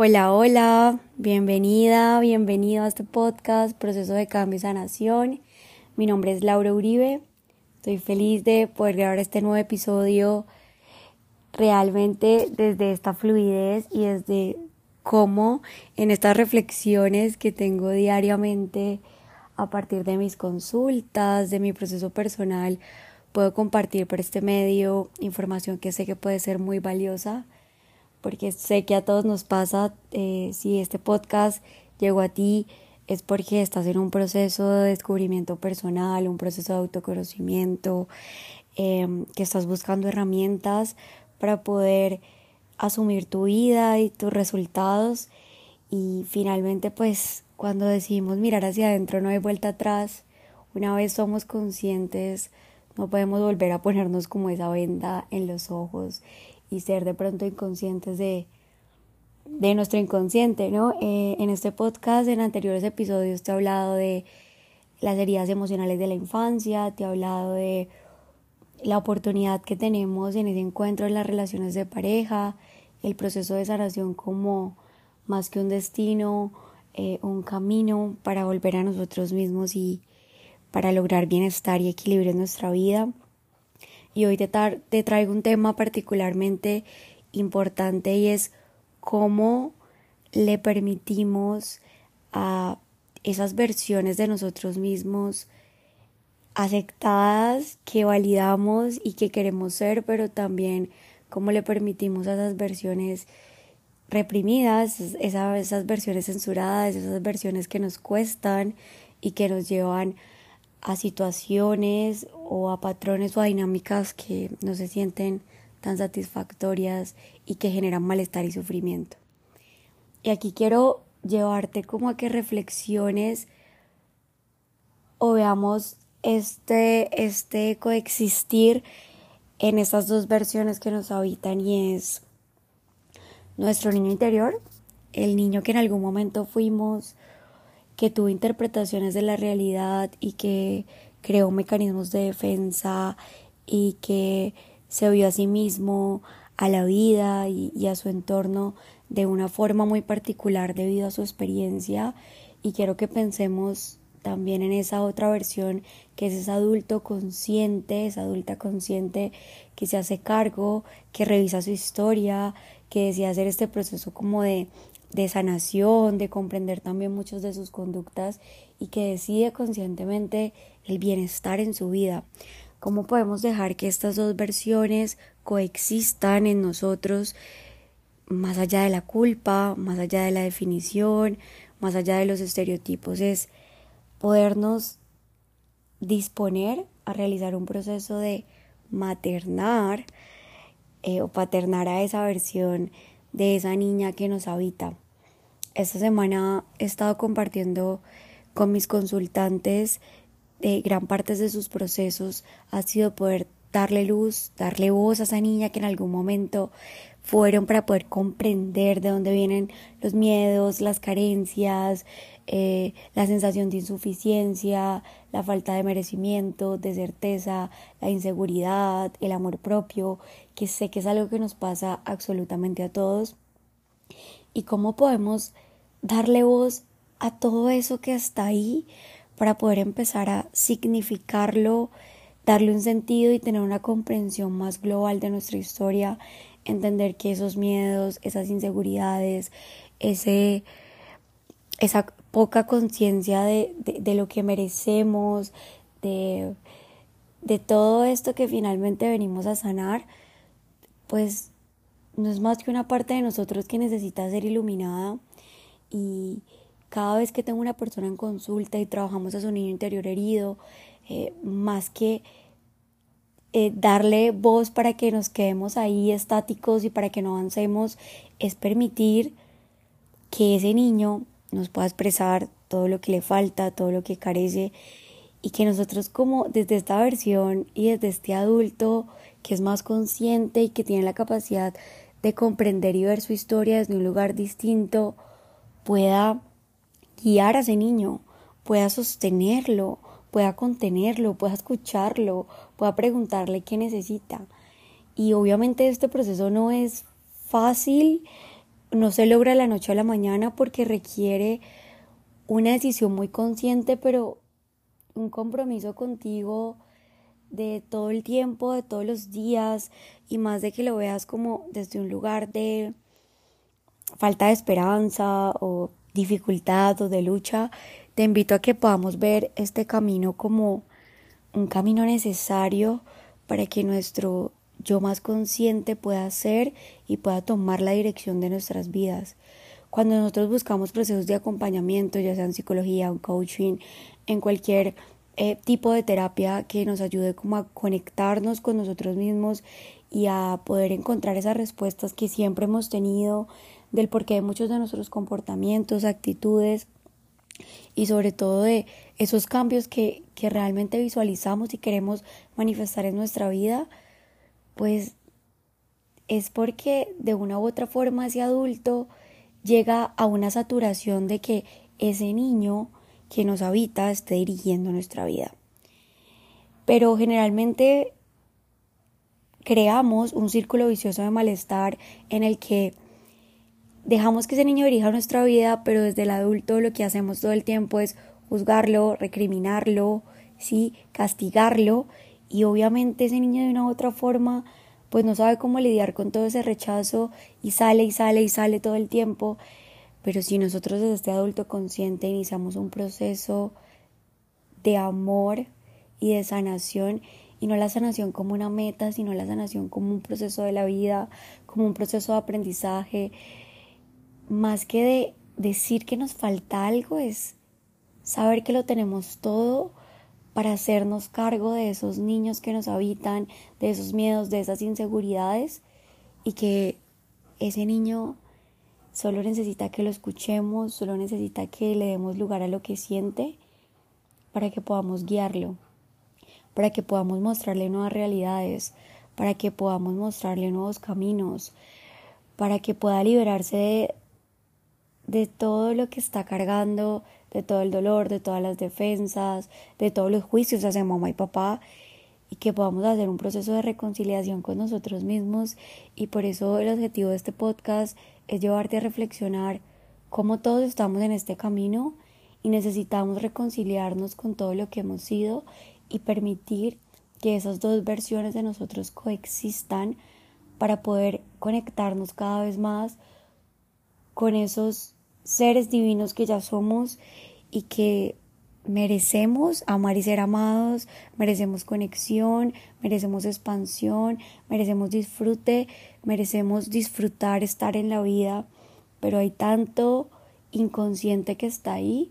Hola, hola, bienvenida, bienvenido a este podcast, Proceso de Cambio y Sanación. Mi nombre es Laura Uribe. Estoy feliz de poder grabar este nuevo episodio realmente desde esta fluidez y desde cómo en estas reflexiones que tengo diariamente a partir de mis consultas, de mi proceso personal, puedo compartir por este medio información que sé que puede ser muy valiosa porque sé que a todos nos pasa, eh, si este podcast llegó a ti es porque estás en un proceso de descubrimiento personal, un proceso de autoconocimiento, em, que estás buscando herramientas para poder asumir tu vida y tus resultados. Y finalmente pues cuando decidimos mirar hacia adentro no hay vuelta atrás, una vez somos conscientes no podemos volver a ponernos como esa venda en los ojos y ser de pronto inconscientes de, de nuestro inconsciente, ¿no? Eh, en este podcast, en anteriores episodios, te he hablado de las heridas emocionales de la infancia, te he hablado de la oportunidad que tenemos en ese encuentro en las relaciones de pareja, el proceso de sanación como más que un destino, eh, un camino para volver a nosotros mismos y para lograr bienestar y equilibrio en nuestra vida y hoy te, te traigo un tema particularmente importante y es cómo le permitimos a esas versiones de nosotros mismos aceptadas que validamos y que queremos ser, pero también cómo le permitimos a esas versiones reprimidas, esas, esas versiones censuradas, esas versiones que nos cuestan y que nos llevan a situaciones o a patrones o a dinámicas que no se sienten tan satisfactorias y que generan malestar y sufrimiento. Y aquí quiero llevarte como a que reflexiones o veamos este, este coexistir en estas dos versiones que nos habitan y es nuestro niño interior, el niño que en algún momento fuimos, que tuvo interpretaciones de la realidad y que creó mecanismos de defensa y que se vio a sí mismo, a la vida y, a su entorno de una forma muy particular debido a su experiencia. Y quiero que pensemos también en esa otra versión que es ese adulto consciente, esa adulta consciente que se hace cargo, que revisa su historia, que decide hacer este proceso como de de sanación, de comprender también muchas de sus conductas y que decide conscientemente el bienestar en su vida. ¿Cómo podemos dejar que estas dos versiones coexistan en nosotros más allá de la culpa, más allá de la definición, más allá de los estereotipos? Es podernos disponer a realizar un proceso de maternar eh, o paternar a esa versión de esa niña que nos habita. Esta semana he estado compartiendo con mis consultantes de gran parte de sus procesos ha sido poder darle luz, darle voz a esa niña que en algún momento fueron para poder comprender de dónde vienen los miedos, las carencias, eh, la sensación de insuficiencia, la falta de merecimiento, de certeza, la inseguridad, el amor propio, que sé que es algo que nos pasa absolutamente a todos. Y cómo podemos darle voz a todo eso que está ahí para poder empezar a significarlo, darle un sentido y tener una comprensión más global de nuestra historia, entender que esos miedos, esas inseguridades, ese, esa poca conciencia de, de, lo que merecemos, de, de todo esto que finalmente venimos a sanar, pues no es más que una parte de nosotros que necesita ser iluminada. Y cada vez que tengo una persona en consulta y trabajamos a su niño interior herido, eh, más que eh, darle voz para que nos quedemos ahí estáticos y para que no avancemos, es permitir que ese niño nos pueda expresar todo lo que le falta, todo lo que carece y que nosotros como desde esta versión y desde este adulto que es más consciente y que tiene la capacidad de comprender y ver su historia desde un lugar distinto, pueda guiar a ese niño, pueda sostenerlo, pueda contenerlo, pueda escucharlo, pueda preguntarle qué necesita. Y obviamente este proceso no es fácil no se logra la noche a la mañana porque requiere una decisión muy consciente, pero un compromiso contigo de todo el tiempo, de todos los días y más de que lo veas como desde un lugar de falta de esperanza o dificultad o de lucha, te invito a que podamos ver este camino como un camino necesario para que nuestro yo más consciente pueda ser y pueda tomar la dirección de nuestras vidas. Cuando nosotros buscamos procesos de acompañamiento, ya sea en psicología, en coaching, en cualquier eh, tipo de terapia que nos ayude como a conectarnos con nosotros mismos y a poder encontrar esas respuestas que siempre hemos tenido del porqué de muchos de nuestros comportamientos, actitudes y sobre todo de esos cambios que, que realmente visualizamos y queremos manifestar en nuestra vida, pues es porque de una u otra forma ese adulto llega a una saturación de que ese niño que nos habita esté dirigiendo nuestra vida. Pero generalmente creamos un círculo vicioso de malestar en el que dejamos que ese niño dirija nuestra vida, pero desde el adulto lo que hacemos todo el tiempo es juzgarlo, recriminarlo, sí, castigarlo y obviamente ese niño de una u otra forma pues no sabe cómo lidiar con todo ese rechazo y sale y sale y sale todo el tiempo. Pero si nosotros desde este adulto consciente iniciamos un proceso de amor y de sanación, y no la sanación como una meta, sino la sanación como un proceso de la vida, como un proceso de aprendizaje, más que de decir que nos falta algo, es saber que lo tenemos todo para hacernos cargo de esos niños que nos habitan, de esos miedos, de esas inseguridades y que ese niño solo necesita que lo escuchemos, solo necesita que le demos lugar a lo que siente para que podamos guiarlo, para que podamos mostrarle nuevas realidades, para que podamos mostrarle nuevos caminos, para que pueda liberarse de, de todo lo que está cargando, de todo el dolor, de todas las defensas, de todos los juicios hacia mamá y papá y que podamos hacer un proceso de reconciliación con nosotros mismos. Y por eso el objetivo de este podcast es llevarte a reflexionar cómo todos estamos en este camino y necesitamos reconciliarnos con todo lo que hemos sido y permitir que esas dos versiones de nosotros coexistan para poder conectarnos cada vez más con esos seres divinos que ya somos y que merecemos amar y ser amados, merecemos conexión, merecemos expansión, merecemos disfrute, merecemos disfrutar estar en la vida, pero hay tanto inconsciente que está ahí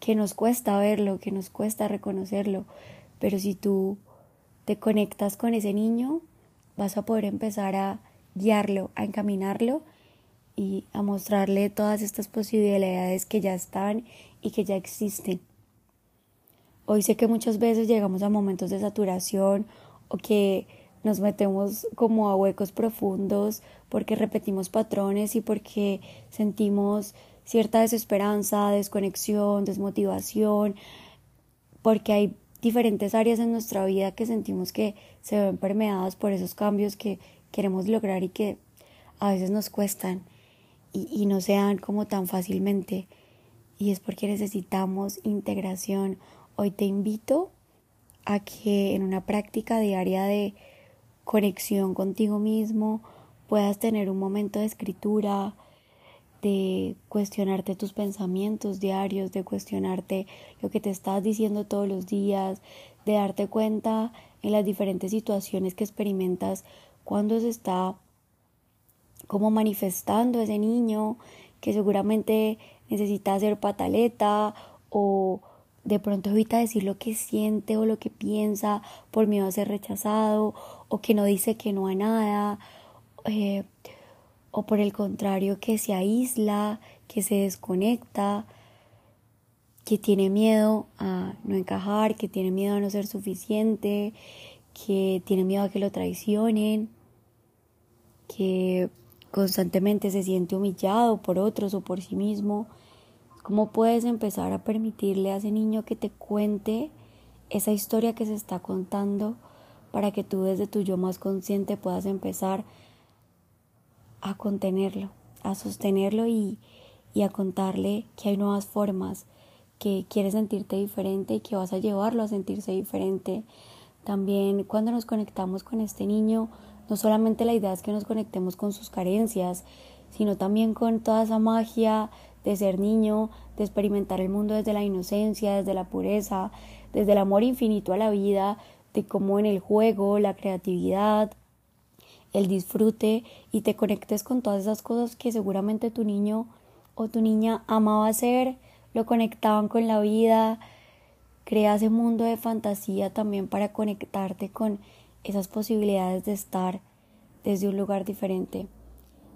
que nos cuesta verlo, que nos cuesta reconocerlo, pero si tú te conectas con ese niño, vas a poder empezar a guiarlo, a encaminarlo y a mostrarle todas estas posibilidades que ya están y que ya existen. Hoy sé que muchas veces llegamos a momentos de saturación o que nos metemos como a huecos profundos porque repetimos patrones y porque sentimos cierta desesperanza, desconexión, desmotivación, porque hay diferentes áreas en nuestra vida que sentimos que se ven permeadas por esos cambios que queremos lograr y que a veces nos cuestan y, no se dan como tan fácilmente. Y es porque necesitamos integración. Hoy te invito a que en una práctica diaria de conexión contigo mismo puedas tener un momento de escritura, de cuestionarte tus pensamientos diarios, de cuestionarte lo que te estás diciendo todos los días, de darte cuenta en las diferentes situaciones que experimentas cuando se está como manifestando ese niño que seguramente necesita hacer pataleta o de pronto evita decir lo que siente o lo que piensa por miedo a ser rechazado o que no dice que no a nada eh, o por el contrario que se aísla, que se desconecta, que tiene miedo a no encajar, que tiene miedo a no ser suficiente, que tiene miedo a que lo traicionen, que constantemente se siente humillado por otros o por sí mismo, ¿cómo puedes empezar a permitirle a ese niño que te cuente esa historia que se está contando para que tú desde tu yo más consciente puedas empezar a contenerlo, a sostenerlo y, y a contarle que hay nuevas formas, que quieres sentirte diferente y que vas a llevarlo a sentirse diferente. También cuando nos conectamos con este niño, no solamente la idea es que nos conectemos con sus carencias, sino también con toda esa magia de ser niño, de experimentar el mundo desde la inocencia, desde la pureza, desde el amor infinito a la vida, de cómo en el juego, la creatividad, el disfrute y te conectes con todas esas cosas que seguramente tu niño o tu niña amaba hacer, lo conectaban con la vida, crea ese mundo de fantasía también para conectarte con esas posibilidades de estar desde un lugar diferente.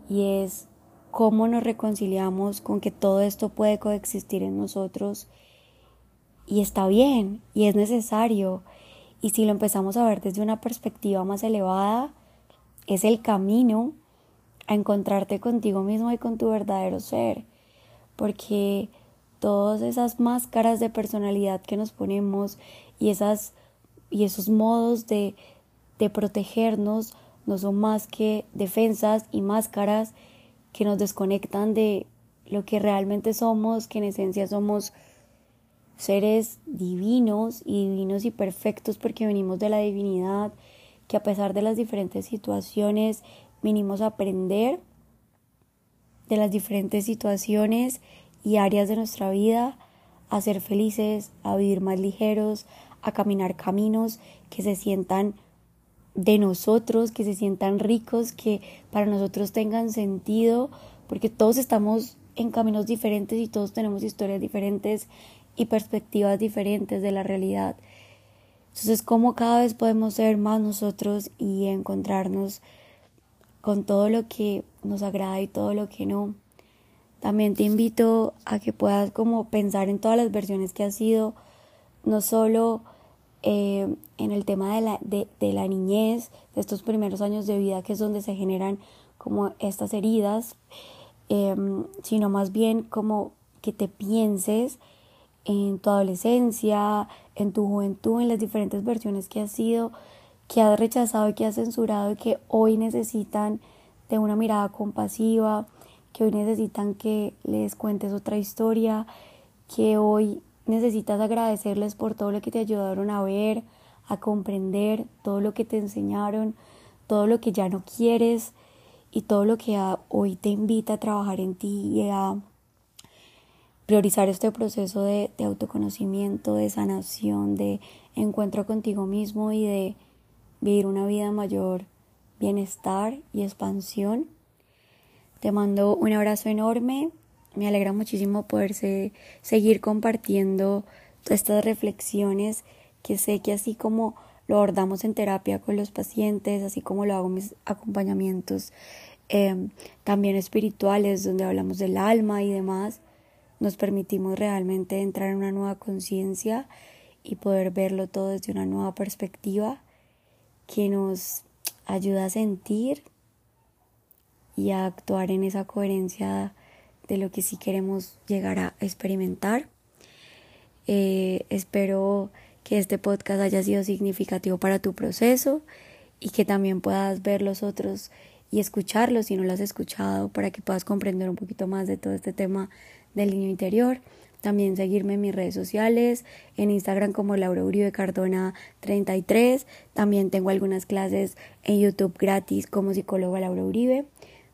Y es cómo nos reconciliamos con que todo esto puede coexistir en nosotros y está bien y es necesario. Y si lo empezamos a ver desde una perspectiva más elevada, es el camino a encontrarte contigo mismo y con tu verdadero ser. Porque todas esas máscaras de personalidad que nos ponemos y, esas, y esos modos de, de protegernos no son más que defensas y máscaras que nos desconectan de lo que realmente somos, que en esencia somos seres divinos y divinos y perfectos porque venimos de la divinidad, que a pesar de las diferentes situaciones venimos a aprender de las diferentes situaciones y áreas de nuestra vida, a ser felices, a vivir más ligeros, a caminar caminos que se sientan de nosotros, que se sientan ricos, que para nosotros tengan sentido, porque todos estamos en caminos diferentes y todos tenemos historias diferentes y perspectivas diferentes de la realidad. Entonces, ¿cómo cada vez podemos ser más nosotros y encontrarnos con todo lo que nos agrada y todo lo que no? También te invito a que puedas como pensar en todas las versiones que has sido, no solo eh, en el tema de la, de, de la niñez, de estos primeros años de vida, que es donde se generan como estas heridas, em, sino más bien como que te pienses en tu adolescencia, en tu juventud, en las diferentes versiones que has sido, que has rechazado y que has censurado y que hoy necesitan de una mirada compasiva, que hoy necesitan que les cuentes otra historia, que hoy necesitas agradecerles por todo lo que te ayudaron a ver, a comprender, todo lo que te enseñaron, todo lo que ya no quieres y todo lo que hoy te invita a trabajar en ti y a priorizar este proceso de, autoconocimiento, de sanación, de encuentro contigo mismo y de vivir una vida mayor bienestar y expansión. Te mando un abrazo enorme. Me alegra muchísimo poderse seguir compartiendo estas reflexiones que sé que así como lo abordamos en terapia con los pacientes, así como lo hago en mis acompañamientos em, también espirituales, donde hablamos del alma y demás, nos permitimos realmente entrar en una nueva conciencia y poder verlo todo desde una nueva perspectiva que nos ayuda a sentir y a actuar en esa coherencia de lo que sí queremos llegar a experimentar. Eh, espero que este podcast haya sido significativo para tu proceso y que también puedas ver los otros y escucharlos si no lo has escuchado para que puedas comprender un poquito más de todo este tema del niño interior. También seguirme en mis redes sociales, en Instagram como Laura Uribe Cardona 33. También tengo algunas clases en YouTube gratis como psicóloga Laura Uribe.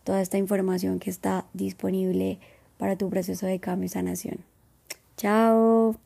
Toda esta información que está disponible para tu proceso de cambio y sanación. Chao.